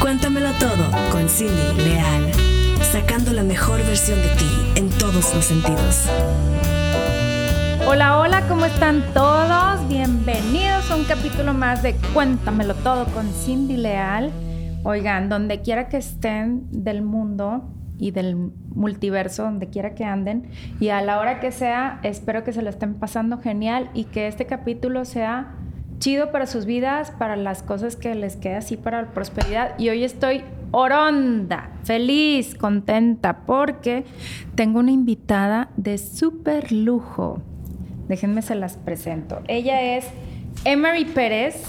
Cuéntamelo todo con Cindy Leal, sacando la mejor versión de ti en todos los sentidos. Hola, hola, ¿cómo están todos? Bienvenidos a un capítulo más de Cuéntamelo todo con Cindy Leal. Oigan, donde quiera que estén del mundo y del multiverso, donde quiera que anden, y a la hora que sea, espero que se lo estén pasando genial y que este capítulo sea chido para sus vidas, para las cosas que les queda así para la prosperidad. Y hoy estoy oronda, feliz, contenta, porque tengo una invitada de súper lujo. Déjenme se las presento. Ella es Emery Pérez,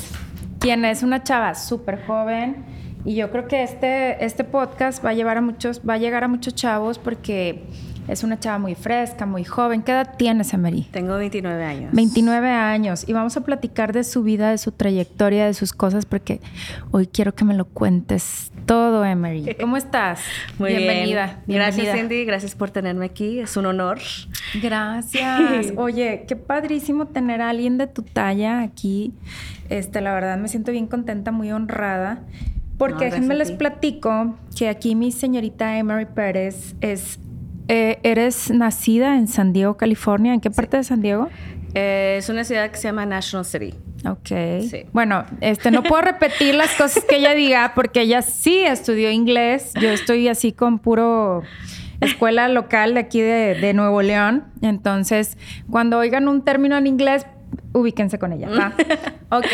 quien es una chava súper joven. Y yo creo que este, este podcast va a, llevar a muchos, va a llegar a muchos chavos porque es una chava muy fresca, muy joven. ¿Qué edad tienes, Emery? Tengo 29 años. 29 años. Y vamos a platicar de su vida, de su trayectoria, de sus cosas, porque hoy quiero que me lo cuentes todo, Emery. ¿Cómo estás? Muy Bienvenida. Bien. Gracias, Cindy. Gracias por tenerme aquí. Es un honor. Gracias. Oye, qué padrísimo tener a alguien de tu talla aquí. Este, la verdad me siento bien contenta, muy honrada. Porque no, déjenme les platico que aquí mi señorita Emery Pérez es eh, ¿Eres nacida en San Diego, California? ¿En qué parte de San Diego? Eh, es una ciudad que se llama National City. Ok. Sí. Bueno, este, no puedo repetir las cosas que ella diga porque ella sí estudió inglés. Yo estoy así con puro escuela local de aquí de, de Nuevo León. Entonces, cuando oigan un término en inglés, ubíquense con ella. ¿va? ok.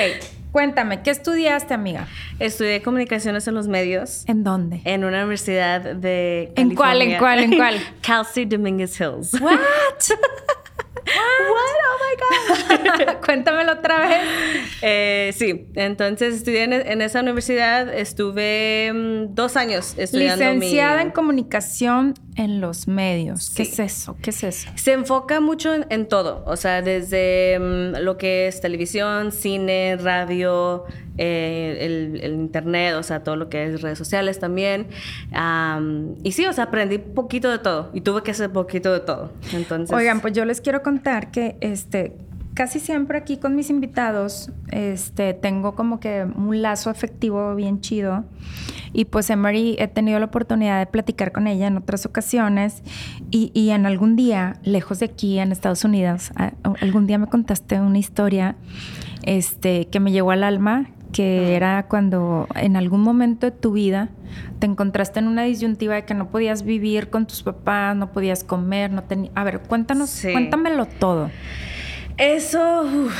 Cuéntame, ¿qué estudiaste, amiga? Estudié comunicaciones en los medios. ¿En dónde? En una universidad de ¿En cuál, en cuál, en cuál? Cal State Dominguez Hills. What? What? Oh my God. Cuéntamelo otra vez. Eh, sí, entonces estudié en, en esa universidad, estuve um, dos años estudiando. Licenciada mi... en comunicación en los medios. ¿Qué es eso? ¿Qué es eso? Se enfoca mucho en, en todo, o sea, desde um, lo que es televisión, cine, radio, eh, el, el, internet, o sea, todo lo que es redes sociales también. Um, y sí, o sea, aprendí poquito de todo y tuve que hacer poquito de todo. Entonces, Oigan, pues yo les quiero contar que este casi siempre aquí con mis invitados este, tengo como que un lazo afectivo bien chido. Y pues Emery he tenido la oportunidad de platicar con ella en otras ocasiones. Y, y en algún día, lejos de aquí, en Estados Unidos, algún día me contaste una historia este, que me llegó al alma, que era cuando en algún momento de tu vida te encontraste en una disyuntiva de que no podías vivir con tus papás, no podías comer, no tenías... A ver, cuéntanos, sí. cuéntamelo todo. Eso, uf,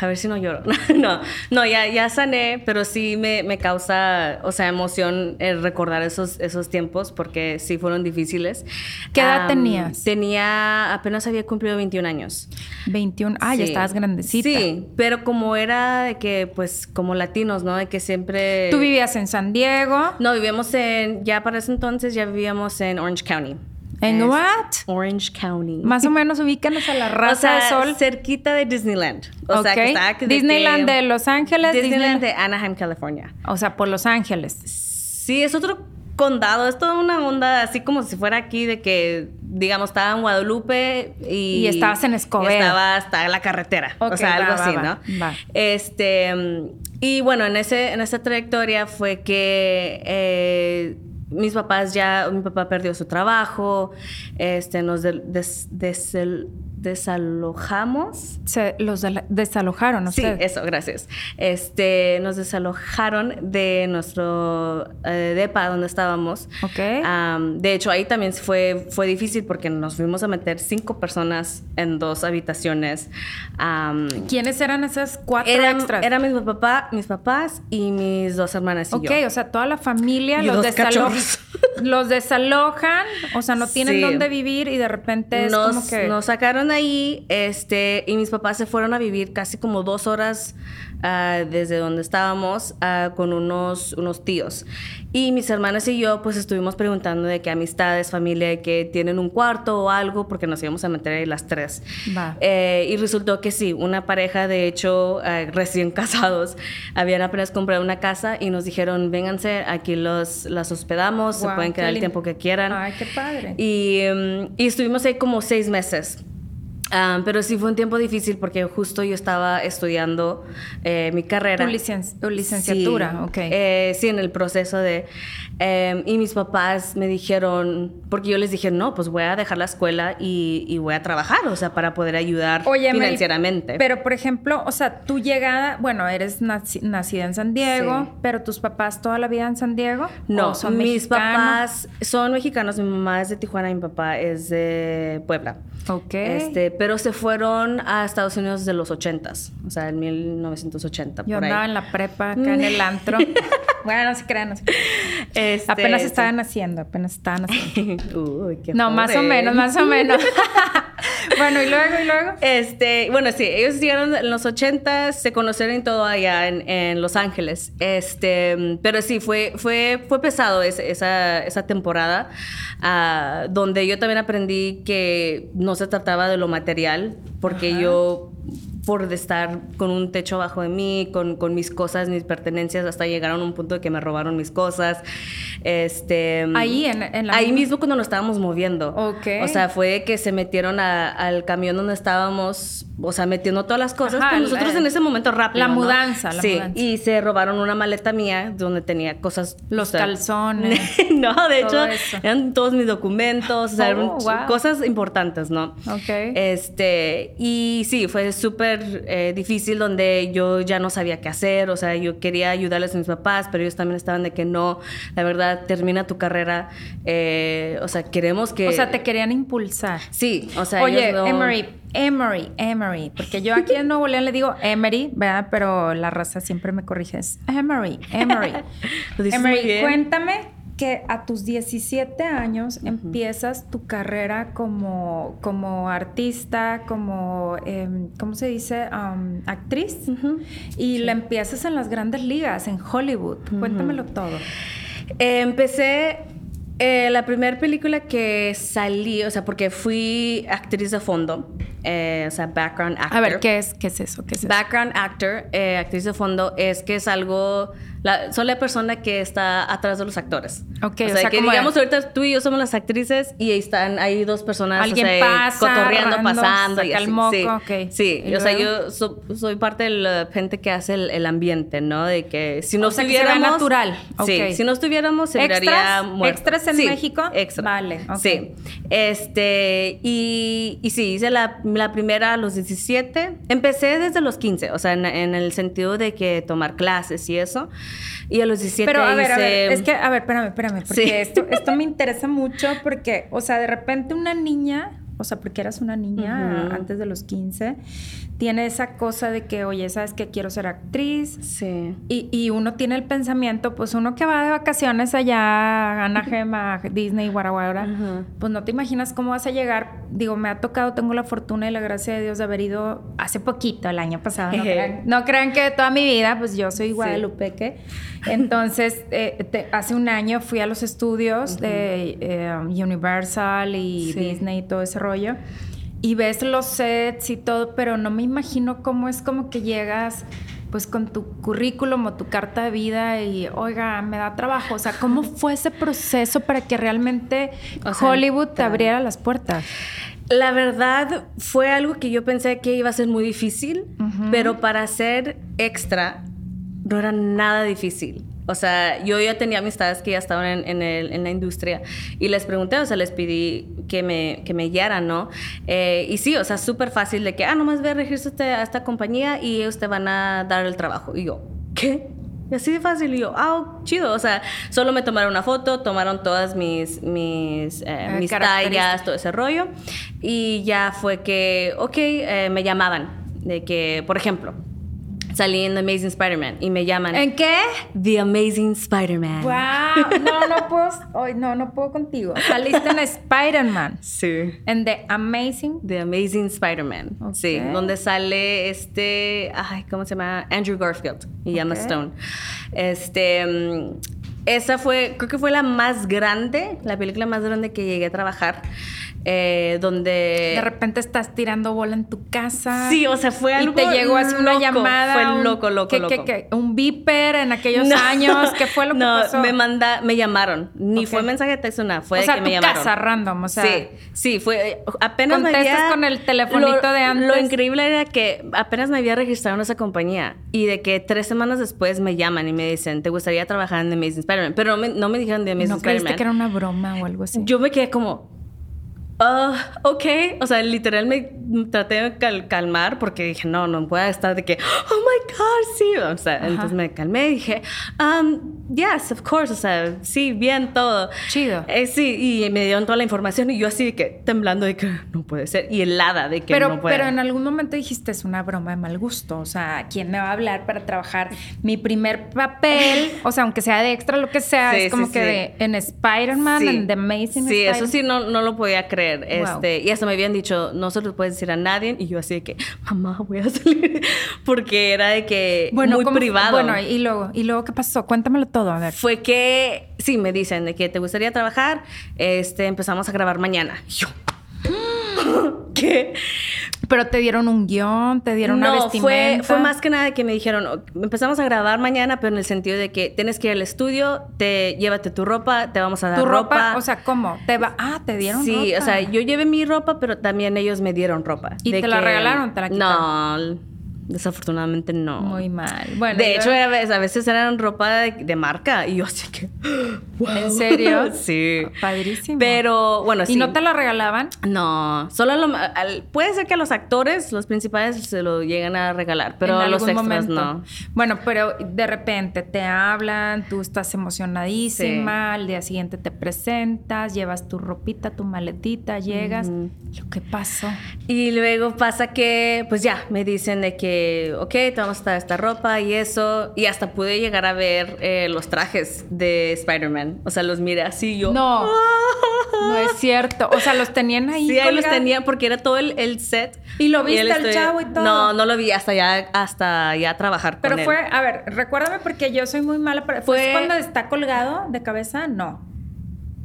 a ver si no lloro. no, no, ya, ya sané, pero sí me, me causa, o sea, emoción el recordar esos, esos tiempos porque sí fueron difíciles. ¿Qué edad um, tenías? Tenía, apenas había cumplido 21 años. 21, ah, sí. ya estabas grandecita. Sí, pero como era de que, pues, como latinos, ¿no? De que siempre... ¿Tú vivías en San Diego? No, vivíamos en, ya para ese entonces ya vivíamos en Orange County. ¿En what? Orange County. Más o menos ubícanos a la raza o sea, de sol. cerquita de Disneyland. O okay. sea, que está de Disneyland que, de Los Ángeles. Disneyland, Disneyland de Anaheim, California. O sea, por Los Ángeles. Sí, es otro condado, es toda una onda así como si fuera aquí de que, digamos, estaba en Guadalupe y... Y estabas en Escobedo. Estaba hasta la carretera, okay, o sea, algo va, así, va, ¿no? Va. Este, y bueno, en, ese, en esa trayectoria fue que... Eh, mis papás ya, mi papá perdió su trabajo, este, nos des, des, desalojamos. Se los de, desalojaron, ¿no? Sí, eso, gracias. Este, nos desalojaron de nuestro eh, depa donde estábamos. Ok. Um, de hecho, ahí también fue, fue difícil porque nos fuimos a meter cinco personas en dos habitaciones. Um, ¿Quiénes eran esas cuatro eran, extras? Eran mis, papá, mis papás y mis dos hermanas y okay, yo. Ok, o sea, toda la familia y los, desalo los desalojan, o sea, no tienen Sí. dónde vivir y de repente es nos, como que... nos sacaron ahí, este, y mis papás se fueron a vivir casi como dos horas ah, desde donde estábamos ah, con unos, unos tíos. Y mis hermanas y yo, pues estuvimos preguntando de qué amistades, familia, que tienen un cuarto o algo, porque nos íbamos a meter ahí las tres. Va. Eh, y resultó que sí, una pareja, de hecho, eh, recién casados, habían apenas comprado una casa y nos dijeron, vénganse, aquí los, las hospedamos, se Guau, pueden quedar el tiempo que quieran. Ay, qué padre. Y, um, y estuvimos ahí como seis meses. Ah, pero sí fue un tiempo difícil porque justo yo estaba estudiando eh, mi carrera. Tu, licen- tu licenciatura, Sí, ok. eh, sí, en el proceso de... eh, y mis papás me dijeron, porque yo les dije, no, pues voy a dejar la escuela y, y voy a trabajar, o sea, para poder ayudar Oye, Mary, financieramente. Pero, por ejemplo, o sea, tu llegada, bueno, eres naci- nacida en San Diego, Sí. pero tus papás toda la vida en San Diego. no, ¿O son mis mexicanos? papás son mexicanos, mi mamá es de Tijuana y mi papá es de Puebla. Ok. Este, pero se fueron a Estados Unidos de los 80s, o sea, en 1980. Yo por ahí. andaba en la prepa acá en el antro. bueno, no se crean, no se crean. Este, apenas estaban haciendo, apenas estaban haciendo. Uy, qué No, más o menos, más o menos. bueno, y luego, y luego. Este, bueno, sí, ellos llegaron en los 80, se conocieron y todo allá en, en Los Ángeles. Este, pero sí, fue, fue, fue pesado ese- esa, esa temporada, ah, donde yo también aprendí que no se trataba de lo material, porque Ajá. yo por de estar con un techo abajo de mí, con, con mis cosas, mis pertenencias, hasta llegaron a un punto de que me robaron mis cosas. Este, Ahí, en- en la ahí misma- mismo cuando nos estábamos moviendo. Ok. O sea, fue que se metieron a- al camión donde estábamos, o sea, metiendo todas las cosas. Ajá, pues nosotros la- en ese momento rápido. la ¿no? mudanza, la sí, mudanza. y se robaron una maleta mía donde tenía cosas. Los o sea, calzones. no, de hecho, eso. eran todos mis documentos, o sea, Oh, eran wow. cosas importantes, ¿no? Ok. Este, y sí, fue súper eh, difícil donde yo ya no sabía qué hacer, o sea, yo quería ayudarles a mis papás, pero ellos también estaban de que no, la verdad, termina tu carrera, eh, o sea, queremos que... O sea, te querían impulsar. Sí, o sea, Oye, ellos no- Emery, Emery, Emery, porque yo aquí en Nuevo León le digo Emery, ¿verdad? Pero la raza siempre me corrige, es Emery, Emery. Lo dices muy Emery, bien. cuéntame que a tus 17 años empiezas tu carrera como, como artista, como, em, ¿cómo se dice? Um, actriz. Y la empiezas en las grandes ligas, en Hollywood. Cuéntamelo todo. Eh, empecé eh, la primera película que salí, o sea, porque fui actriz de fondo, eh, o sea, background actor. A ver, ¿qué es, qué es eso? ¿Qué es eso? Background actor, eh, actriz de fondo, es que es algo, la, son la persona que está atrás de los actores. Ok, o o sea, sea, que digamos ahorita tú y yo somos las actrices y ahí están, hay dos personas, Alguien o sea, pasa, cotorreando, random, pasando y saca el así. moco, sí, ok. sí, ¿Y o sea, yo so- soy parte de la gente que hace el, el ambiente, ¿no? De que si no O sea, que se estuviéramos... natural, Sí, ok. si no estuviéramos se muerto. ¿Extras en Sí, México? extra. Vale, ok. Sí. Este, y, y sí, hice la, la primera a los 17. Empecé desde los 15, o sea, en, en el sentido de que tomar clases y eso. Y a los 17 Pero a ver, a ver, hice- es que, a ver, espérame, espérame, porque Sí. esto, esto me interesa mucho porque, o sea, de repente una niña, o sea, porque eras una niña antes de los 15, tiene esa cosa de que, oye, ¿sabes que quiero ser actriz? Sí. Y, y uno tiene el pensamiento, pues uno que va de vacaciones allá a Anaheim, a Disney, Guaraguara, Ajá. pues no te imaginas cómo vas a llegar. Digo, me ha tocado, tengo la fortuna y la gracia de Dios de haber ido hace poquito, el año pasado. No, crean, no crean que toda mi vida, pues yo soy guadalupeque. Entonces, eh, te- hace un año fui a los estudios de eh, Universal y Sí. Disney y todo ese rollo. Y ves los sets y todo, pero no me imagino cómo es como que llegas pues con tu currículum o tu carta de vida y, oiga, me da trabajo. O sea, ¿cómo fue ese proceso para que realmente O sea, Hollywood te abriera las puertas? La verdad fue algo que yo pensé que iba a ser muy difícil, pero para ser extra no era nada difícil. O sea, yo ya tenía amistades que ya estaban en, en el- en la industria y les pregunté, o sea, les pedí que me, que me guiaran, ¿no? Eh, y sí, o sea, súper fácil de que, ah, nomás ve a regístrate a esta compañía y ellos te van a dar el trabajo. Y yo, ¿qué? Y así de fácil. Y yo, ah, chido. O sea, solo me tomaron una foto, tomaron todas mis, mis, eh, Eh, mis tallas, todo ese rollo. Y ya fue que, ok, eh, me llamaban. De que, por ejemplo, salí en The Amazing Spider-Man y me llaman ¿En qué? The Amazing Spider-Man. ¡Wow! No, no puedo. Hoy no, no puedo contigo. Saliste en Spider-Man. Sí. En The Amazing. The Amazing Spider-Man. Sí, donde sale este, ay, ¿cómo se llama? Andrew Garfield y Emma Ok. Stone. Este, mm, esa fue, creo que fue la más grande, la película más grande que llegué a trabajar. Eh, donde... De repente estás tirando bola en tu casa. Sí, o sea, fue algo Y te llegó así una llamada. Fue un- loco, loco, que- loco. que- que- un beeper en aquellos No. años. ¿Qué fue lo que no, pasó? me manda, me llamaron. Ni Ok. fue mensaje de texto, nada. Fue o de sea, que me llamaron. casa random, o sea. sí, sí, fue eh, apenas me Contestas había- con el telefonito lo- de antes. Lo increíble era que apenas me había registrado en esa compañía y de que tres semanas después me llaman y me dicen, ¿te gustaría trabajar en The Amazing Spider-Man? Pero no me, no me dijeron The Amazing ¿No Spider-Man. que era una broma o algo así? Yo me quedé como, ah, ok. O sea, literal me traté de cal- calmar porque dije, no, no puedo estar de que, oh my God, sí. O sea, Ajá. entonces me calmé y dije, um, yes, of course. O sea, sí, bien todo. Chido. Eh, sí, y me dieron toda la información y yo así de que temblando de que no puede ser. Y helada de que pero, no puede. pero en algún momento dijiste, es una broma de mal gusto. O sea, ¿quién me va a hablar para trabajar mi primer papel? O sea, aunque sea de extra, lo que sea, Sí, es como sí, que sí. de, en Spider-Man, en The Amazing Sí, Spider- eso sí no, no lo podía creer. Este, y hasta me habían dicho, no se lo puedes decir a nadie. Y yo así de que, mamá, voy a salir. Porque era de que muy ¿cómo- privado. Bueno, y luego, ¿y luego qué pasó? Cuéntamelo todo, a ver. Fue que, sí, me dicen de que te gustaría trabajar. Este, empezamos a grabar mañana. Y Yo, ¿qué? Pero te dieron un guion, te dieron una no, vestimenta. fue, fue más que nada que me dijeron, "Ok, empezamos a grabar mañana, pero en el sentido de que tienes que ir al estudio, te llévate tu ropa, te vamos a dar tu ropa, o sea, ¿cómo? Te va, ah, te dieron Sí, ropa. o sea, yo llevé mi ropa, pero también ellos me dieron ropa. ¿Y De te la regalaron te la No, desafortunadamente no. Muy mal. Bueno, de hecho, a veces, a veces eran ropa de, de marca y yo así que... ¿en serio? sí. Padrísimo. Pero, bueno, ¿Y sí. no te la regalaban? No, solo lo- al- puede ser que a los actores, los principales, se lo lleguen a regalar, pero a los extras momento. no. Bueno, pero de repente te hablan, tú estás emocionadísima, al día siguiente te presentas, llevas tu ropita, tu maletita, llegas. Lo que pasó. Y luego pasa que, pues ya, me dicen de que, ok, te vamos a dar esta ropa y eso. Y hasta pude llegar a ver eh, los trajes de Spider-Man. O sea, los miré así yo. No. "Ah". No es cierto. O sea, los tenían ahí. Sí, ahí los colgados? tenía porque era todo el, el set. ¿Y lo viste al chavo y todo? No, no lo vi hasta ya, hasta ya trabajar Pero con fue, él. a ver, recuérdame porque yo soy muy mala. Para, ¿Fue Fue- cuando está colgado de cabeza? No.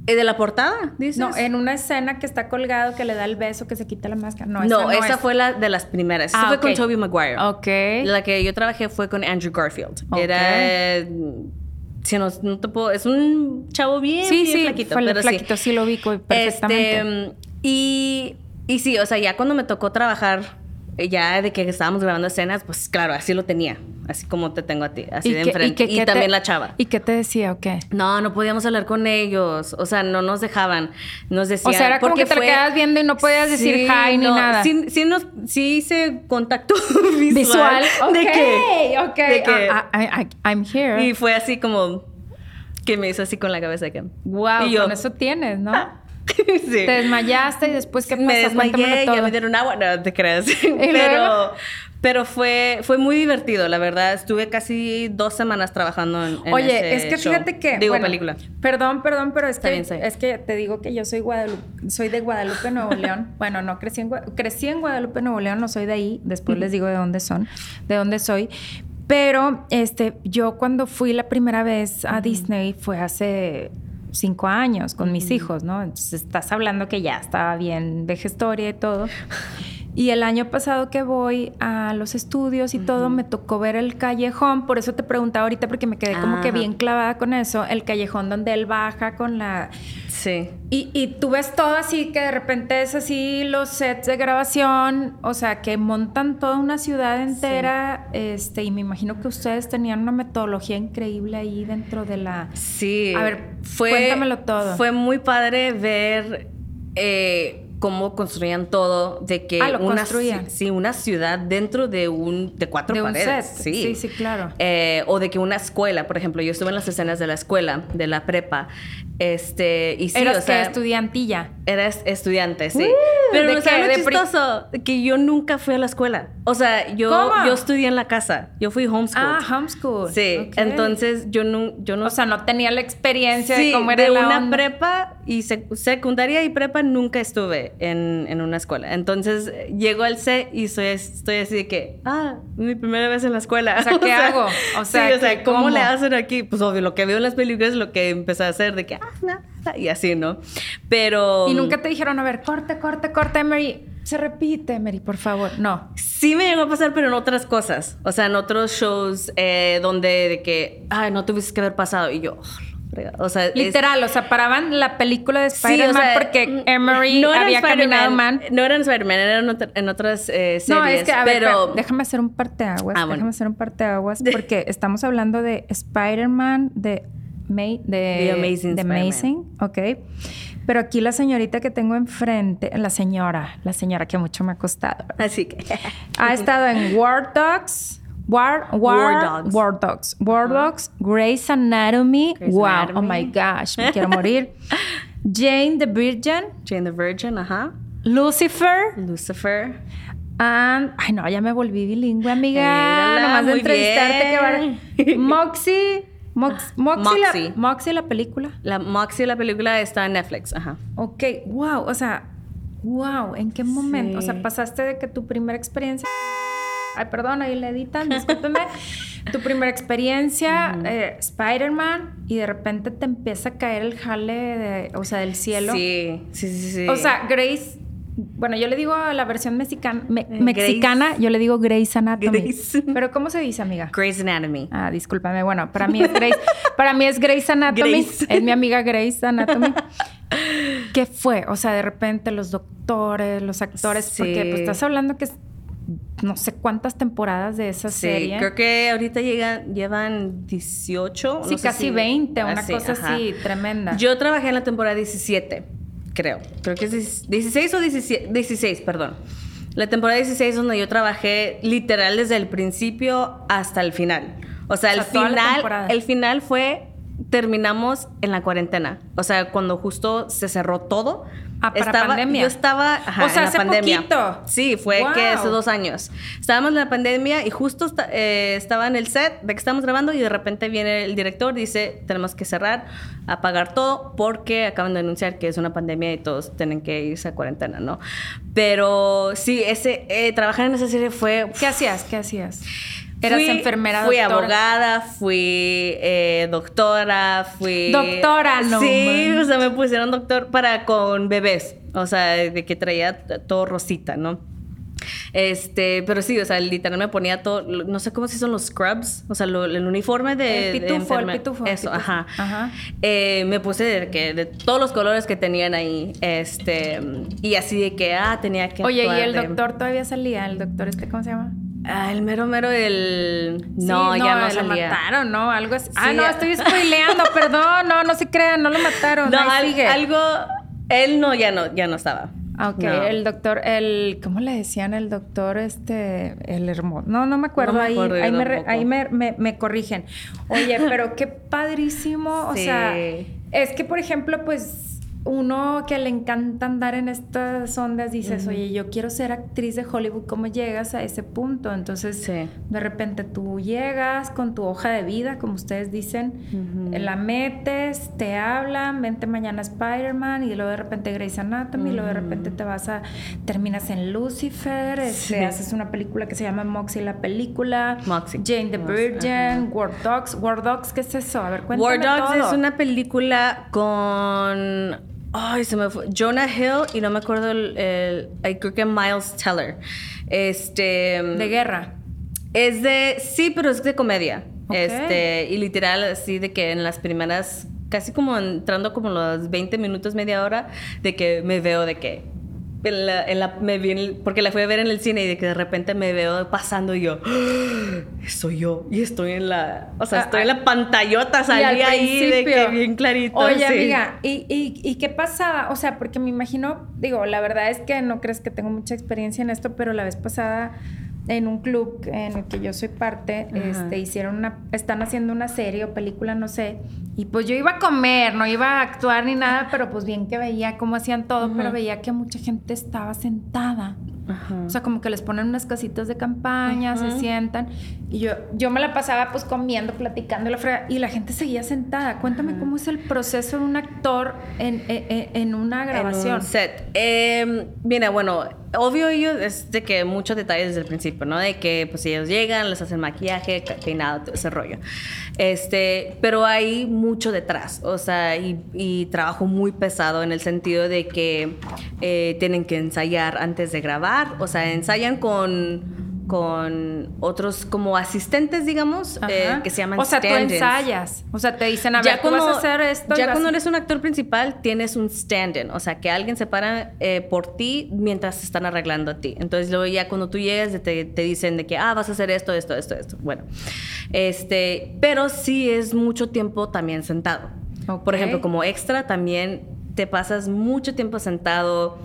¿Eh, ¿De la portada, dices? No, en una escena que está colgado, que le da el beso, que se quita la máscara. No, No, esa, esa es. fue la de las primeras. Esa Ah, fue con Tobey Maguire. Ok. La que yo trabajé fue con Andrew Garfield. Era. Si no, no te puedo. Es un chavo bien, Sí, bien sí, flaquito. fue pero flaquito, sí. lo ubico perfectamente. Este, y, y sí, o sea, ya cuando me tocó trabajar, ya de que estábamos grabando escenas, pues claro, así lo tenía. Así como te tengo a ti, así de enfrente. Y, también te- la chava. ¿Y qué te decía o qué? No, no podíamos hablar con ellos. O sea, no nos dejaban. Nos decían. O sea, era como que te fue- quedas viendo y no podías decir hi ni no, nada. Sí, sí, nos, sí hice contacto visual. Visual. Ok, De que, de que- Ah, ah, I- I- I'm here. y fue así como que me hizo así con la cabeza de que. wow, y yo, con eso tienes, ¿no? sí. Te desmayaste y después qué pasó? me desmayé, Cuéntamelo ya todo. me dieron agua, no te creas. pero pero fue, fue muy divertido, la verdad. Estuve casi dos semanas trabajando en, en Oye, ese es que show. fíjate que. Digo, bueno, película. Perdón, perdón, pero es que, bien, es que te digo que yo soy Guadalupe, soy de Guadalupe, Nuevo León. Bueno, no crecí en, crecí en Guadalupe, Nuevo León, no soy de ahí. Después les digo de dónde son, de dónde soy. Pero este, yo cuando fui la primera vez a Disney fue hace cinco años con mis hijos, ¿no? Entonces estás hablando que ya estaba bien vejestoria y todo. Y el año pasado que voy a los estudios y todo, me tocó ver el callejón. Por eso te preguntaba ahorita, porque me quedé como que Ajá. bien clavada con eso. El callejón donde él baja con la. Sí. Y, y tú ves todo así, que de repente es así los sets de grabación. O sea, que montan toda una ciudad entera. Este, y me imagino que ustedes tenían una metodología increíble ahí dentro de la. Sí. A ver, cuéntamelo todo. Fue muy padre ver eh, cómo construían todo, de que Ah, lo una, sí, una ciudad dentro de un de cuatro De un paredes. set. Sí. Sí, sí, claro. Eh, o de que una escuela, por ejemplo, yo estuve en las escenas de la escuela, de la prepa, este, y sí, Eras o que sea, estudiantilla. Eres estudiante, sí. Uh, Pero ¿de ¿no sabes qué? lo ¿De pri- chistoso? Que yo nunca fui a la escuela. O sea, yo, ¿Cómo? yo estudié en la casa. Yo fui homeschool. Ah, homeschool. Sí, entonces yo no, yo no O sea, no tenía la experiencia sí, de cómo era de la una onda. prepa y sec- secundaria y prepa nunca estuve. En, en una escuela. Entonces llego al set y soy, estoy así de que, ah, mi primera vez en la escuela. O sea, ¿qué hago? O sea, sí, o sea ¿cómo, le hacen aquí? Pues obvio, lo que veo en las películas es lo que empecé a hacer, de que, ah, nada, y así, ¿no? Pero... Y nunca te dijeron, a ver, corte, corte, corte, Mary. Se repite, Mary, por favor. No. Sí me llegó a pasar, pero en otras cosas. O sea, en otros shows eh, donde de que, ay, no tuviste que haber pasado. Y yo, oh, o sea, literal, o sea, paraban la película de Spider-Man porque Emery no había caminado mal. No era en Spider-Man, era en, otras eh, series. No, es que, a pero... Ver, déjame hacer un parteaguas. Ah, déjame hacer un parteaguas porque estamos hablando de Spider-Man, de, de, The Amazing. The Amazing, ok. Pero aquí la señorita que tengo enfrente, la señora, la señora que mucho me ha costado. Así que. ha estado en War Dogs. War, War, Dogs. War Dogs. War Dogs, Grey's Anatomy. wow, oh my gosh, me quiero morir. Jane the Virgin. Jane the Virgin, ajá. Lucifer. Lucifer. And, ay, no, ya me volví bilingüe, amiga. Nomás de entrevistarte. Que Moxie. Mox, Moxie, La, Moxie, la película. La Moxie, la película está en Netflix, ajá. Ok, wow, o sea, wow, ¿en qué momento? O sea, pasaste de que tu primera experiencia... Ay, perdón, ahí le editan, discúlpeme. tu primera experiencia, eh, Spider-Man, y de repente te empieza a caer el jale, de, o sea, del cielo. Sí, sí, sí, sí. O sea, Grace bueno, yo le digo a la versión mexicana, mexicana, yo le digo Grey's Anatomy. Pero ¿cómo se dice, amiga? Grey's Anatomy. Ah, discúlpame. Bueno, para mí es Grace, para mí es Grey's Anatomy. Es mi amiga Grey's Anatomy. ¿Qué fue? O sea, de repente los doctores, los actores, porque pues estás hablando que no sé cuántas temporadas de esa sí, serie. Creo que ahorita llegan, llevan 18. Sí, casi 20, una cosa así tremenda. Yo trabajé en la temporada 17 creo. Creo que es 16 o 17, 16, perdón. La temporada 16 donde yo trabajé literal desde el principio hasta el final. O sea, el final el final fue terminamos en la cuarentena. O sea, cuando justo se cerró todo, Ah, para pandemia. Yo estaba o sea, en la pandemia. Poquito. Sí, fue que hace dos años. Estábamos en la pandemia y justo eh, estaba en el set de que estábamos grabando y de repente viene el director, dice, tenemos que cerrar, apagar todo porque acaban de anunciar que es una pandemia y todos tienen que irse a cuarentena, ¿no? Pero sí, ese, eh, trabajar en esa serie fue... ¿Qué hacías? ¿Qué hacías? ¿Eras fui, enfermera, Fui abogada, fui eh, doctora, fui... Doctora, no. Sí, o sea, me pusieron doctor para con bebés. O sea, de que traía todo rosita, ¿no? Este, pero sí, o sea, literal me ponía todo, no sé cómo se son los scrubs, o sea, el uniforme de. El pitufo, el pitufo. Eso, ajá. ajá. Eh, me puse de, que, de todos los colores que tenían ahí, este, y así de que, ah, tenía que. Oye, ¿y el doctor todavía salía? ¿El doctor este, cómo se llama? Ah, el mero mero del... No, ya no salía. lo mataron, ¿no? Algo así. ah, no, estoy spoileando, perdón. No, no se crean, no lo mataron. No, algo... Él no, ya no, ya no estaba. Ah, ok. El doctor, el... ¿Cómo le decían el doctor, este... El hermoso? No, no me acuerdo. ahí ahí, me, ahí me, me, corrigen. Oye, pero qué padrísimo. O sea, es que, por ejemplo, pues uno que le encanta andar en estas ondas dices, oye, yo quiero ser actriz de Hollywood, ¿cómo llegas a ese punto? Entonces, de repente tú llegas con tu hoja de vida, como ustedes dicen, la metes, te hablan, vente mañana Spider-Man y luego de repente Grey's Anatomy y luego de repente te vas a, terminas en Lucifer, este, haces una película que se llama Moxie la película, Jane the Virgin, War Dogs, War Dogs, ¿qué es eso? A ver, cuéntame War Dogs es una película con Ay, se me fue. Jonah Hill y no me acuerdo el, creo que Miles Teller. Este. De guerra. Es de. Sí, pero es de comedia. Este. Y literal, así de que en las primeras. Casi como entrando como los 20 minutos, media hora, de que me veo de que en la, me vi porque la fui a ver en el cine y de que de repente me veo pasando y yo, ¡Ah! soy yo y estoy en la, o sea, ah, estoy en la pantallota, salí ahí de que bien clarito. Oye, amiga, ¿y, ¿y, y, qué pasa? O sea, porque me imagino, digo, la verdad es que no crees que tengo mucha experiencia en esto, pero la vez pasada en un club en el que yo soy parte, este, hicieron una, están haciendo una serie o película, no sé, y pues yo iba a comer, no iba a actuar ni nada, pero pues bien que veía cómo hacían todo, pero veía que mucha gente estaba sentada. O sea, como que les ponen unas casitas de campaña, se sientan. Y yo, yo me la pasaba pues comiendo, platicando la, y la gente seguía sentada. Cuéntame cómo es el proceso de un actor en, en, una grabación. En set. Eh, mira, bueno, obvio ellos es de que muchos detalles desde el principio, ¿no? De que pues ellos llegan, les hacen maquillaje, peinado, todo ese rollo. Este, pero hay mucho detrás, o sea, y, trabajo muy pesado en el sentido de que eh, tienen que ensayar antes de grabar, o sea, ensayan con con otros como asistentes, digamos, eh, que se llaman O sea, tú ensayas. O sea, te dicen, a ver, ya vas a hacer esto. Ya cuando eres un actor principal, tienes un stand-in. O sea, que alguien se para eh, por ti mientras se están arreglando a ti. Entonces, luego ya cuando tú llegas, te, te, dicen de que, ah, vas a hacer esto, esto, esto, esto. Bueno, este, pero sí es mucho tiempo también sentado. Por ejemplo, como extra, también te pasas mucho tiempo sentado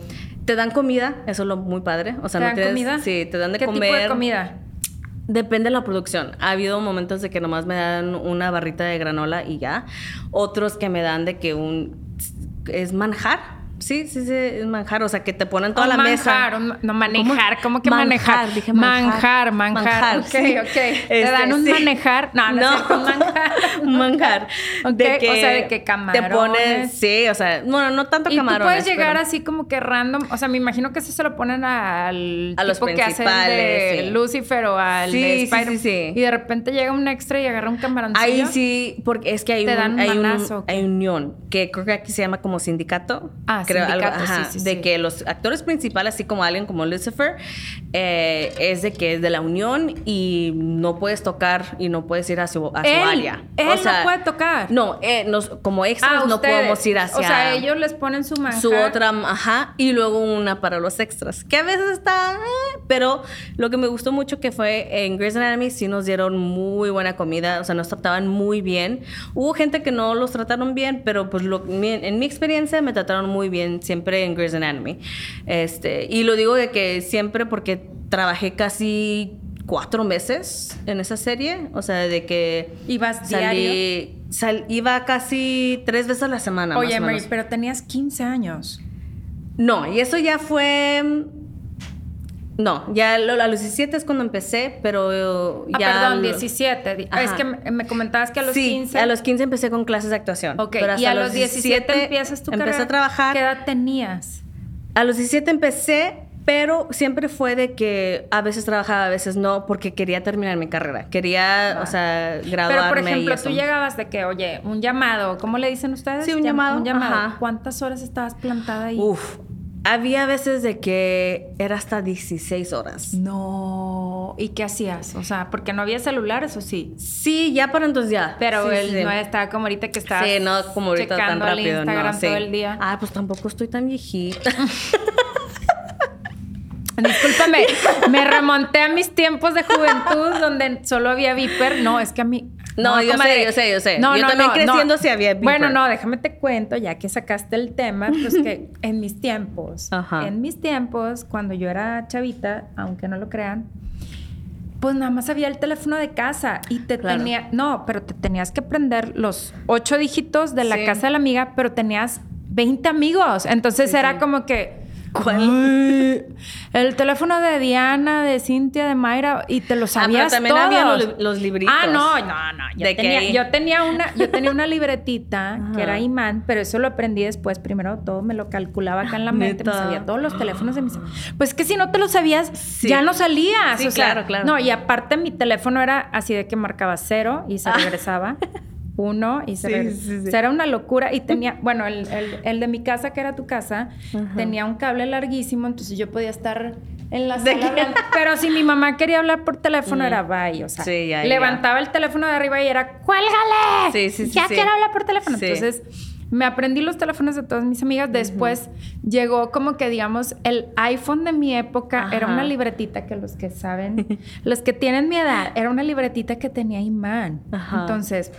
te dan comida, eso es lo muy padre. O sea, ¿Te no dan comida? Sí, te dan de ¿Qué comer. tipo de comida? Depende de la producción. Ha habido momentos de que nomás me dan una barrita de granola y ya. Otros que me dan de que un es manjar Sí, sí, sí, es manjar, o sea, que te ponen toda la mesa. no manejar, ¿cómo, que manejar? Dije manjar. Manjar, manjar. ok, ok. te este, dan un manejar. No, no, no. Es manjar. manjar. De que o sea, de que camarones. Te pones, sí, o sea, bueno, no tanto y camarones. Tú puedes llegar así como que random, o sea, me imagino que eso se lo ponen al a tipo los que hacen de Lucifer o al sí, de Spider sí, sí, Y de repente llega un extra y agarra un camaroncillo. Ahí sí, porque es que hay, un, hay, un, hay unión, que creo que aquí se llama como sindicato. Ah, creo, algo, de que los actores principales, así como alguien como Lucifer, eh, es de que es de la unión y no puedes tocar y no puedes ir a su, a su área. Él no puede tocar. No, eh, nos, como extras ah, no podemos ir hacia. O sea, ellos les ponen su manjar. Su otra, ajá, y luego una para los extras, que a veces está, eh, pero lo que me gustó mucho que fue en Grey's Anatomy sí nos dieron muy buena comida, o sea, nos trataban muy bien. Hubo gente que no los trataron bien, pero pues lo, en mi experiencia me trataron muy bien siempre siempre en Grey's Anatomy. Este, y lo digo de que siempre porque trabajé casi cuatro meses en esa serie. O sea, de que... ¿Ibas diario? iba casi tres veces a la semana. Oye, Mary, pero tenías 15 años. No, y eso ya fue... No, ya a los 17 es cuando empecé, pero ah, ya... perdón, 17. Es que me comentabas que a los sí, 15... a los 15 empecé con clases de actuación. Ok, y a los 17, empiezas tu Empecé a trabajar. ¿Qué edad tenías? A los 17 empecé, pero siempre fue de que a veces trabajaba, a veces no, porque quería terminar mi carrera. Quería, o sea, graduarme Pero, por ejemplo, tú llegabas de que, oye, un llamado, ¿cómo le dicen ustedes? Sí, un llamado. Un llamado. ¿Cuántas horas estabas plantada ahí? Uf, había veces de que era hasta 16 horas. No. ¿Y qué hacías? O sea, porque no había celulares o sí. Sí, ya para entonces ya. Pero él no estaba como ahorita que estaba. Sí, no como ahorita tan rápido. Instagram no, todo el día. Ah, pues tampoco estoy tan viejita. Discúlpame, me remonté a mis tiempos de juventud donde solo había Viper. No, es que a mí no, yo, sé, yo sé, yo sé, yo también creciendo sí había Bueno, no, déjame te cuento, ya que sacaste el tema, pues que en mis tiempos, en mis tiempos, cuando yo era chavita, aunque no lo crean, pues nada más había el teléfono de casa y te tenía, no, pero te tenías que prender los ocho dígitos de la casa de la amiga, pero tenías 20 amigos. Entonces era como que el teléfono de Diana, de Cintia, de Mayra, y te lo ah, sabías ah, también había los, libritos. Ah, no, no, no. Yo, tenía, yo tenía, una, yo tenía una libretita que era imán, pero eso lo aprendí después. Primero todo me lo calculaba acá en la mente, me sabía todos los teléfonos de mis Pues que si no te lo sabías, ya no salías. Sí, claro, claro. No, y aparte mi teléfono era así de que marcaba cero y se ah. uno y se Era una locura. Y tenía, bueno, el, el, de mi casa, que era tu casa, tenía un cable larguísimo, entonces yo podía estar en la sala. pero si mi mamá quería hablar por teléfono, era bye, o sea, levantaba el teléfono de arriba y era, ¡cuélgale! Sí, sí, Ya quiero hablar por teléfono. Entonces me aprendí los teléfonos de todas mis amigas. Después llegó como que, digamos, el iPhone de mi época. Era una libretita que los que saben, los que tienen mi edad, era una libretita que tenía imán. Entonces,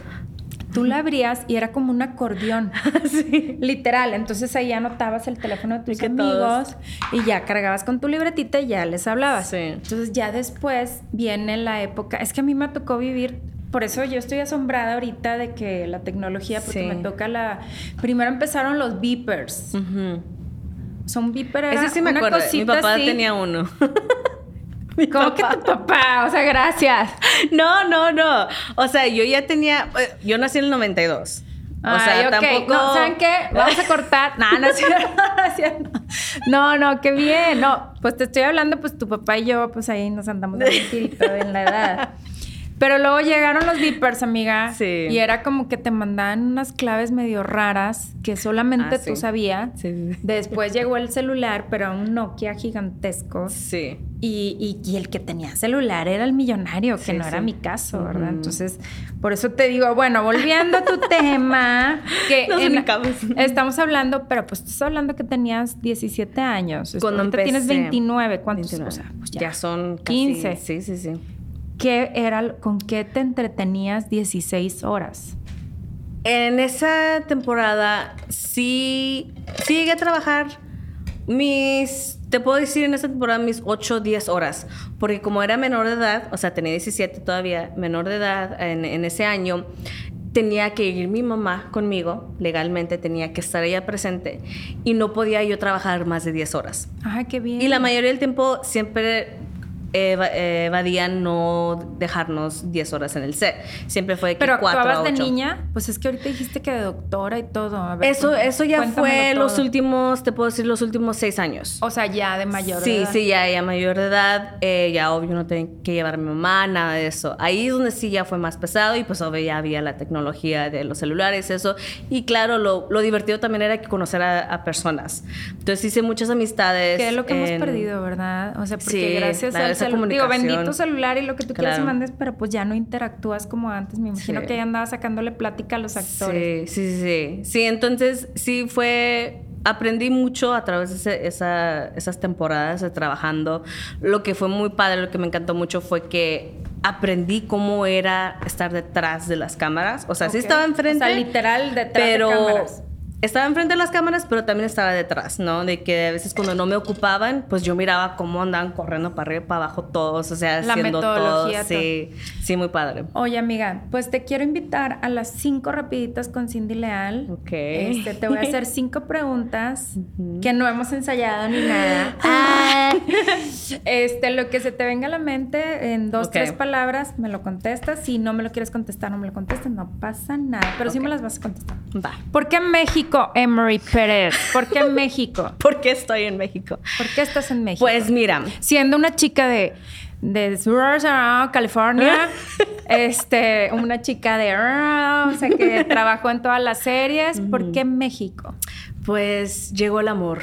tú la abrías y era como un acordeón. Literal. Entonces ahí anotabas el teléfono de tus amigos y ya cargabas con tu libretita y ya les hablabas. Entonces ya después viene la época. Es que a mí me tocó vivir por eso yo estoy asombrada ahorita de que la tecnología, porque me toca la... Primero empezaron los beepers. O sea, un Viper era Ese sí me acuerdo. Mi papá así. tenía uno. ¿Cómo que tu papá? O sea, gracias. No, no, no. O sea, yo ya tenía. eh, Yo nací en el 92. O sea, Ay, ok. tampoco. No, ¿saben qué? Vamos a cortar. No, no es cierto, no. No, qué bien. No, pues te estoy hablando, pues tu papá y yo, pues ahí nos andamos de mentirito en la edad. Pero luego llegaron los beepers, amiga. Sí. Y era como que te mandaban unas claves medio raras que solamente Ah, tú sí. sabías. Sí, sí. Después llegó el celular, pero un Nokia gigantesco. Sí. Y, y- y el que tenía celular era el millonario, que no era mi caso, ¿verdad? Entonces, por eso te digo, bueno, volviendo a tu tema, que Nos en- estamos hablando, pero pues estás hablando que tenías 17 años. Cuando Ahorita tienes empecé. 29, ¿cuántos? 29. O sea, pues ya. ya. son casi, 15. Sí, sí, sí. ¿Qué era, con qué te entretenías 16 horas? En esa temporada sí, sí llegué a trabajar mis, te puedo decir en esa temporada mis 8 o 10 horas, porque como era menor de edad, o sea, tenía 17 todavía, menor de edad en, en ese año, tenía que ir mi mamá conmigo, legalmente tenía que estar ella presente y no podía yo trabajar más de 10 horas. Ay, qué bien. Y la mayoría del tiempo siempre evadían no dejarnos 10 horas en el set. Siempre fue que Pero 4 a actuabas 8. de niña, pues es que ahorita dijiste que de doctora y todo. A ver, Eso, eso ya fue los todo. últimos, te puedo decir, los últimos seis años. O sea, ya de mayor sí, edad. sí, ya, ya mayor de edad, eh, ya obvio no tenía que llevar a mi mamá, nada de eso. Ahí es donde sí ya fue más pesado y pues obvio ya había la tecnología de los celulares, eso. Y claro, lo, lo divertido también era que conocer a, a personas. Entonces hice muchas amistades. Que es lo que hemos en- perdido, ¿verdad? O sea, porque Sí, gracias al celular, digo, bendito celular y lo que tú quieras y mandes, pero pues ya no interactúas como antes. Me imagino Sí. que ya andaba sacándole plática a los actores. Sí, sí, sí, sí. Entonces sí fue... Aprendí mucho a través de ese- esa- esas temporadas de trabajando. Lo que fue muy padre, lo que me encantó mucho fue que aprendí cómo era estar detrás de las cámaras. O sea, sí estaba enfrente. O sea, literal detrás pero de cámaras. Estaba enfrente de las cámaras, pero también estaba detrás, ¿no? De que a veces cuando no me ocupaban, pues yo miraba cómo andaban corriendo para arriba y para abajo todos, o sea, La haciendo todo. Sí, sí, muy padre. Oye, amiga, pues te quiero invitar a las cinco rapiditas con Cindy Leal. Ok. Este, te voy a hacer cinco preguntas que no hemos ensayado ni nada. Ah. Este, lo que se te venga a la mente en dos, tres palabras, me lo contestas. Si no me lo quieres contestar, no me lo contestas, no pasa nada. Pero sí me las vas a contestar. Va. ¿Por qué México, Emery Pérez? ¿Por qué México? ¿Por qué estoy en México? ¿Por qué estás en México? Pues mira, siendo una chica de de Surrey, California, este, una chica de, o sea, que trabajó en todas las series, ¿por qué México? pues llegó el amor.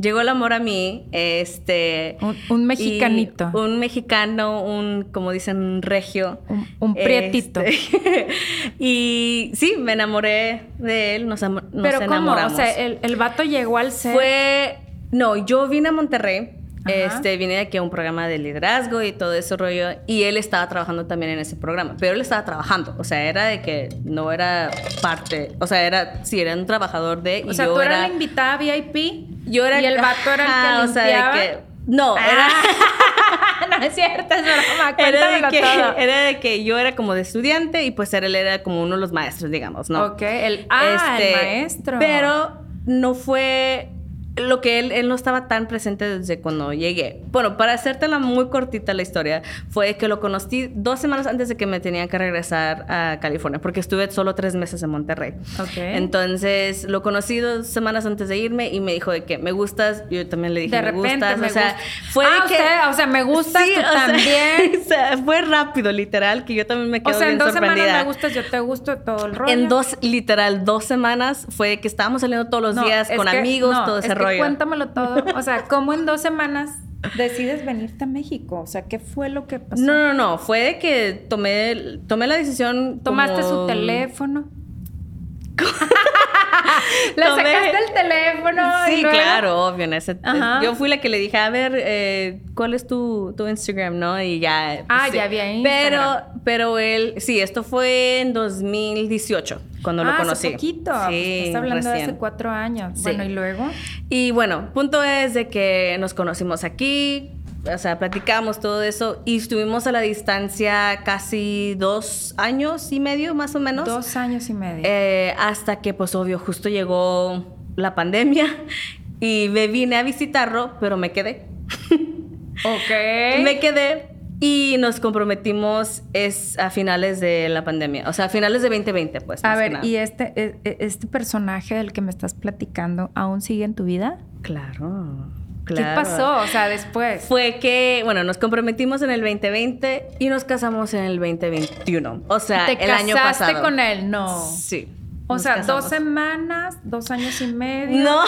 Llegó el amor a mí, este... Un- un mexicanito. Un mexicano, un, como dicen, regio. Un- un prietito. Este, y sí, me enamoré de él, nos, nos Pero ¿cómo? O enamoramos. sea, el, el vato llegó al set. Fue... No, yo vine a Monterrey. Ajá. Este, vine de aquí a un programa de liderazgo y todo ese rollo. Y él estaba trabajando también en ese programa. Pero él estaba trabajando. O sea, era de que no era parte. O sea, era. Sí, era un trabajador de. o y sea, yo tú era, eras la invitada VIP Yo era. y el vato era el que o sea, de limpiaba. que- no, era. Ah, no es cierto, es broma, Era de, que, todo. era de que yo era como de estudiante y pues él era como uno de los maestros, digamos, ¿no? Ok, el, ah, el Este, maestro. Pero no fue lo que él, él no estaba tan presente desde cuando llegué. Bueno, para hacértela muy cortita la historia, fue que lo conocí dos semanas antes de que me tenía que regresar a California, porque estuve solo tres meses en Monterrey. Ok. Entonces lo conocí dos semanas antes de irme y me dijo de que me gustas. Yo también le dije de me repente gustas. me o sea, gusta. fue ah, de que. usted, o sea, me gustas Sí, tú o sea, también. o sea, fue rápido, literal, que yo también me O quedo sea, en dos semanas sorprendida. me gustas, yo te gusto todo el rollo. En dos, literal, dos semanas fue que estábamos saliendo todos los No, días con que- amigos, no, todo es ese que Cuéntamelo todo. O sea, ¿cómo en dos semanas decides venirte a México? O sea, ¿qué fue lo que pasó? No, no, no, fue de que tomé, tomé la decisión. ¿Tomaste como- su teléfono? Le sacaste el teléfono. y Sí, luego- claro, obvio. En ese, Ajá. yo fui la que le dije, a ver, eh, ¿cuál es tu, tu Instagram, no? Y ya. Ah, sí. ya había Pero, Instagram. pero él, sí, esto fue en 2018, cuando lo Ah, conocí. hace poquito. Sí, Estás hablando de hace cuatro años. Sí. Bueno, ¿y luego? Y bueno, punto es de que nos conocimos aquí, o sea, platicamos todo eso y estuvimos a la distancia casi dos años y medio, más o menos. Dos años y medio. Eh, hasta que, pues, obvio, justo llegó la pandemia Y me vine a visitarlo, pero me quedé. Ok. Me quedé y nos comprometimos es a finales de la pandemia, o sea, a finales de 2020, pues. A ver. ¿y este, e- e- este personaje del que me estás platicando aún sigue en tu vida? Claro, ¿Qué pasó? O sea, después. Fue que, bueno, nos comprometimos en el 2020 y nos casamos en el 2021. O sea, ¿Te el año casaste pasado. con él? No. Sí. O nos sea, casamos. dos semanas, dos años y medio. No.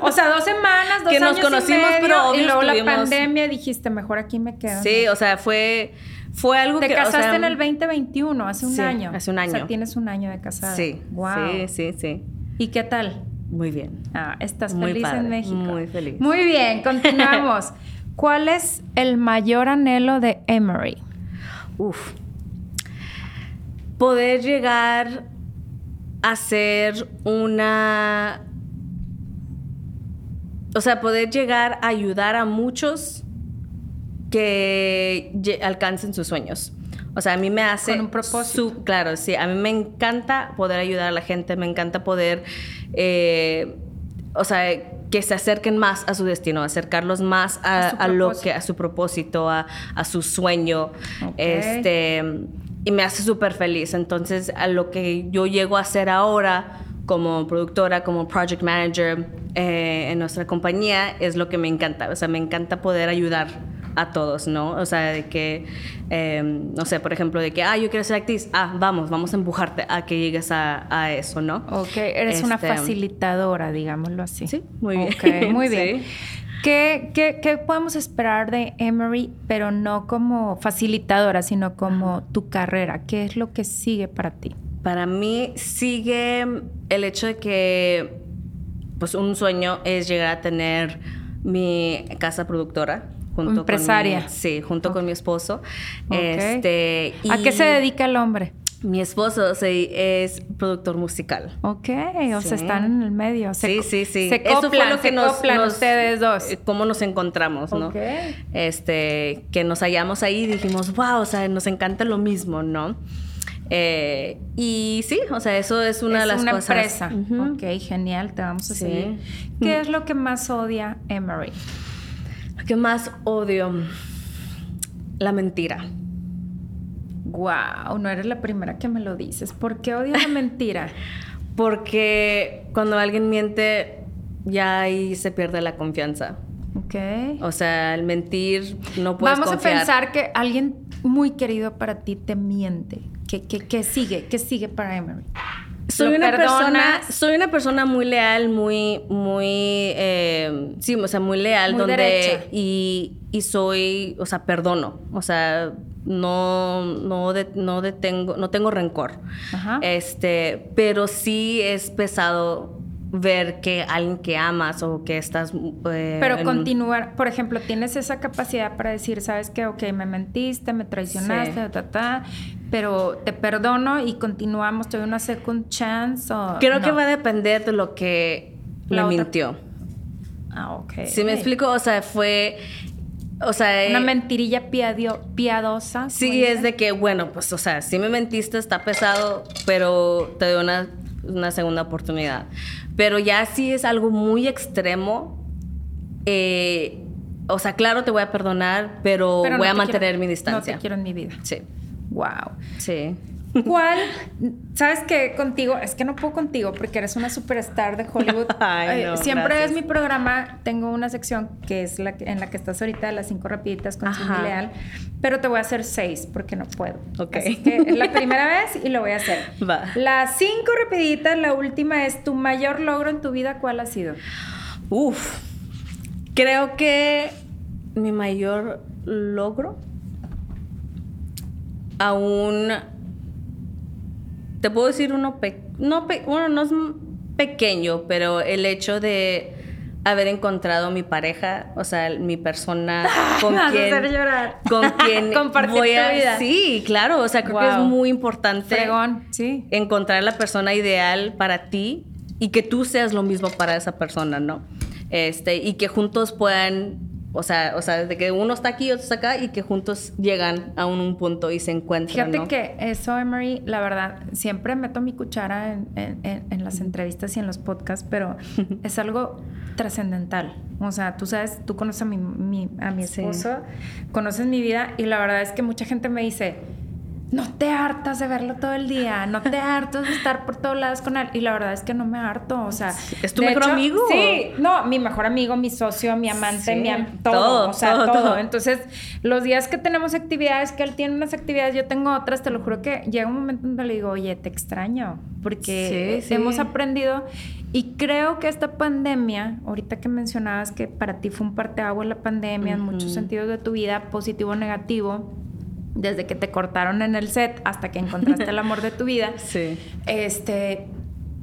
O sea, dos semanas, dos Que nos años conocimos, y medio, pero obvio y luego la pandemia dijiste, mejor aquí me quedo. Sí, o sea, fue, fue algo Te que. o casaste sea, en el 2021, hace un sí, año. hace un O sea, año. tienes un año de casada. Sí. Wow. Sí, sí, sí. ¿Y qué tal? Muy bien. Ah, estás Muy feliz padre, en México. muy feliz. Muy bien, continuamos. ¿Cuál es el mayor anhelo de Emery? Uf. Poder llegar a ser una. O sea, poder llegar a ayudar a muchos que alcancen sus sueños. O sea, a mí me hace... Con un propósito. su- claro, sí. A mí me encanta poder ayudar a la gente, me encanta poder... eh, o sea, que se acerquen más a su destino, acercarlos más a, A lo que a su propósito, a, a su sueño. Este, y me hace súper feliz. Entonces, a lo que yo llego a hacer ahora como productora, como project manager eh, en nuestra compañía, es lo que me encanta. O sea, me encanta poder ayudar a todos, ¿no? O sea, de que, eh, no sé, por ejemplo, de que, ah, yo quiero ser actriz, ah, vamos, vamos a empujarte a que llegues a, a eso, ¿no? Ok, eres una Este, facilitadora, digámoslo así. Sí, muy bien. Ok, muy bien. Sí. ¿Qué, qué, qué podemos esperar de Emery, pero no como facilitadora, sino como tu carrera? ¿Qué es lo que sigue para ti? Para mí sigue el hecho de que, pues, un sueño es llegar a tener mi casa productora. Junto Empresaria. Con mi, sí, junto con mi esposo. Este, ¿A qué se dedica el hombre? Mi esposo se- es productor musical. Ok, o sea, Sí. están en el medio. Se sí, sí, sí. Se Eso fue lo que nos, nos- ustedes dos. eh, Cómo nos encontramos, ¿no? Ok. Este, que nos hallamos ahí y dijimos, wow, o sea, nos encanta lo mismo, ¿no? Eh, y sí, o sea, eso es una es de las una cosas. empresa. Ujú. Ok, genial, te vamos a Sí. seguir. ¿Qué es lo que más odia Emery? Que más odio, la mentira. Wow, no eres la primera que me lo dices. ¿Por qué odio la mentira? Porque cuando alguien miente, ya ahí se pierde la confianza. Ok. O sea, el mentir no puedes Vamos confiar. a pensar que alguien muy querido para ti te miente. ¿Qué, qué, qué sigue? ¿Qué sigue para Emery? Soy ¿Lo una persona soy una persona muy leal muy muy eh, sí o sea muy leal Muy donde derecha. y, y soy o sea perdono o sea no no de- no detengo no tengo rencor Ajá. este pero sí es pesado ver que alguien que amas o que estás eh, Pero continuar, por ejemplo, tienes esa capacidad para decir, sabes que, ok, me mentiste, me traicionaste, Sí. ta, ta, ta, pero te perdono y continuamos, te doy una second chance o creo que va a depender de lo que La me otra- mintió Ah, ok. si me explico o sea fue o sea Una eh, mentirilla piadio- piadosa. Sí, es de que, bueno, pues, o sea, sí me mentiste, está pesado, pero te doy una, una segunda oportunidad. Pero ya sí es algo muy extremo, eh, o sea, claro, te voy a perdonar, pero, Pero no voy a te mantener quiero- mi distancia. No te quiero en mi vida. Sí, Wow. sí. ¿Cuál? ¿Sabes qué? Contigo, es que no puedo contigo porque eres una superstar de Hollywood. Ay, Eh, no, siempre gracias. es mi programa, tengo una sección que es la que- en la que estás ahorita, las cinco rapiditas con Cindy. Leal, pero te voy a hacer seis porque no puedo. Ok. Así que es la primera vez y lo voy a hacer. Va. Las cinco rapiditas, la última es tu mayor logro en tu vida, ¿cuál ha sido? Uf, creo que mi mayor logro aún te puedo decir uno pe- no pe- bueno no es pequeño pero el hecho de haber encontrado mi pareja o sea mi persona con vas a quien hacer llorar. con quien Compartir voy tu a vida. sí claro o sea creo que es muy importante Fregón, sí. encontrar la persona ideal para ti y que tú seas lo mismo para esa persona, ¿no? Este, y que juntos puedan o sea, o sea, de que uno está aquí y otro está acá y que juntos llegan a un, punto y se encuentran. Fíjate que eso, Emery, la verdad, siempre meto mi cuchara en, en, las entrevistas y en los podcasts, pero es algo trascendental. O sea, tú sabes, tú conoces a mi, a mi esposo, conoces mi vida y la verdad es que mucha gente me dice, no te hartas de verlo todo el día, no te hartas de estar por todos lados con él. Y la verdad es que no me harto, o sea. ¿Es tu mejor amigo? Sí, no, mi mejor amigo, mi socio, mi amante, mi todo, o sea, todo, Entonces, los días que tenemos actividades, que él tiene unas actividades, yo tengo otras, te lo juro que llega un momento donde le digo, oye, te extraño, porque hemos aprendido. Y creo que esta pandemia, ahorita que mencionabas que para ti fue un parteaguas la pandemia en muchos sentidos de tu vida, positivo o negativo, desde que te cortaron en el set hasta que encontraste el amor de tu vida. Sí. Este,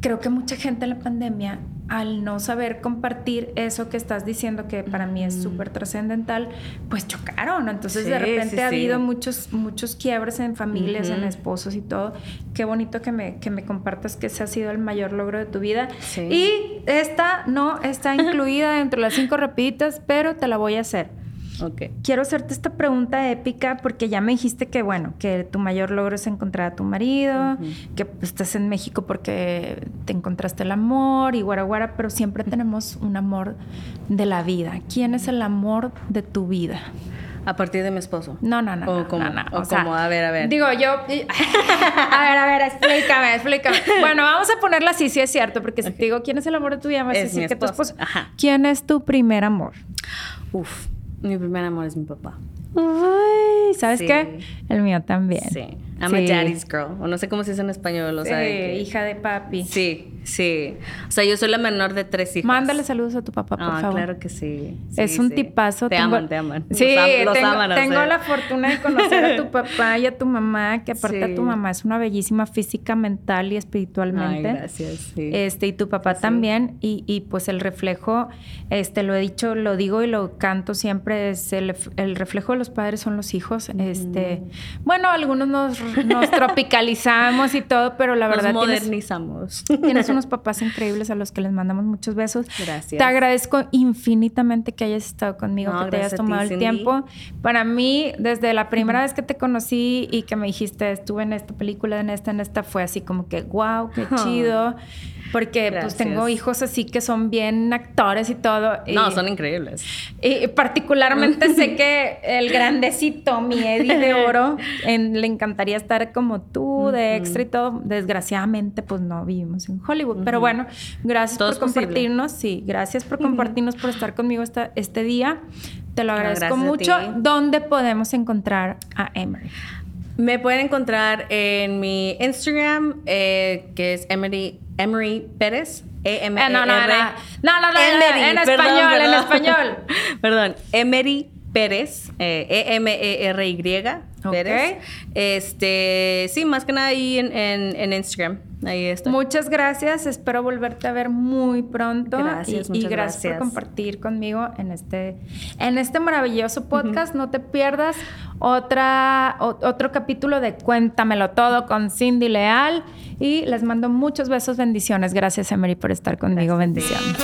creo que mucha gente en la pandemia, al no saber compartir eso que estás diciendo, que para mí es súper trascendental, pues chocaron. Entonces, de repente ha habido muchos, muchos quiebres en familias, en esposos y todo. Qué bonito que me, que me compartas que ese ha sido el mayor logro de tu vida. Y esta no está incluida dentro de las cinco rapiditas, pero te la voy a hacer. Quiero hacerte esta pregunta épica porque ya me dijiste que, bueno, que tu mayor logro es encontrar a tu marido, que estás en México porque te encontraste el amor y guaraguara, pero siempre tenemos un amor de la vida. ¿Quién es el amor de tu vida? A partir de mi esposo. No, no, no. O como, o, como, a ver, a ver. Digo, yo. a ver, a ver, explícame, explícame. Bueno, vamos a ponerla así, sí es cierto, porque si te digo quién es el amor de tu vida, vas a decir que tu esposo. Ajá. ¿Quién es tu primer amor? Uf. Mi primer amor es mi papá. Uy, ¿sabes qué? El mío también. Sí. I'm a daddy's girl. O no sé cómo se dice en español. O sea, hija de papi. Sí, sí. O sea, yo soy la menor de tres hijos. Mándale saludos a tu papá, por ah, favor. claro que sí. es un tipazo. Te aman, te aman. Sí, los, tengo, tengo la fortuna de conocer a tu papá y a tu mamá, que aparte a tu mamá es una bellísima física, mental y espiritualmente. Ay, gracias, sí. Este, y tu papá también. Y, y, pues el reflejo, este, lo he dicho, lo digo y lo canto siempre, es el, el reflejo de los padres son los hijos. Este, bueno, algunos nos nos tropicalizamos y todo, pero la verdad. Nos modernizamos. Tienes, unos papás increíbles a los que les mandamos muchos besos. Gracias. Te agradezco infinitamente que hayas estado conmigo, que te hayas tomado el tiempo. Para mí, desde la primera vez que te conocí y que me dijiste, estuve en esta película, en esta, en esta, fue así como que, wow, qué chido. Porque pues tengo hijos así que son bien actores y todo. no, son increíbles. Y particularmente sé que el grandecito, mi Eddie de oro, le encantaría estar como tú, de extra y todo. Desgraciadamente, pues no vivimos en Hollywood. Pero bueno, gracias por compartirnos. Sí, gracias por compartirnos, por estar conmigo esta, este día. Te lo agradezco mucho. ¿Dónde podemos encontrar a Emery? Me pueden encontrar en mi Instagram, eh, que es Emery, Emery Pérez. E M -E -R. no, no, no, no, no, en español, en español. Perdón, Emery Pérez, eh, Pérez. Este, sí, más que nada ahí en, en, Instagram. Ahí está. Muchas gracias. Espero volverte a ver muy pronto. Gracias, y, y gracias, por compartir conmigo en este, en este maravilloso podcast. No te pierdas otra, otro capítulo de Cuéntamelo Todo con Cindy Leal. Y les mando muchos besos, bendiciones. Gracias, Emery, por estar conmigo. Bendiciones.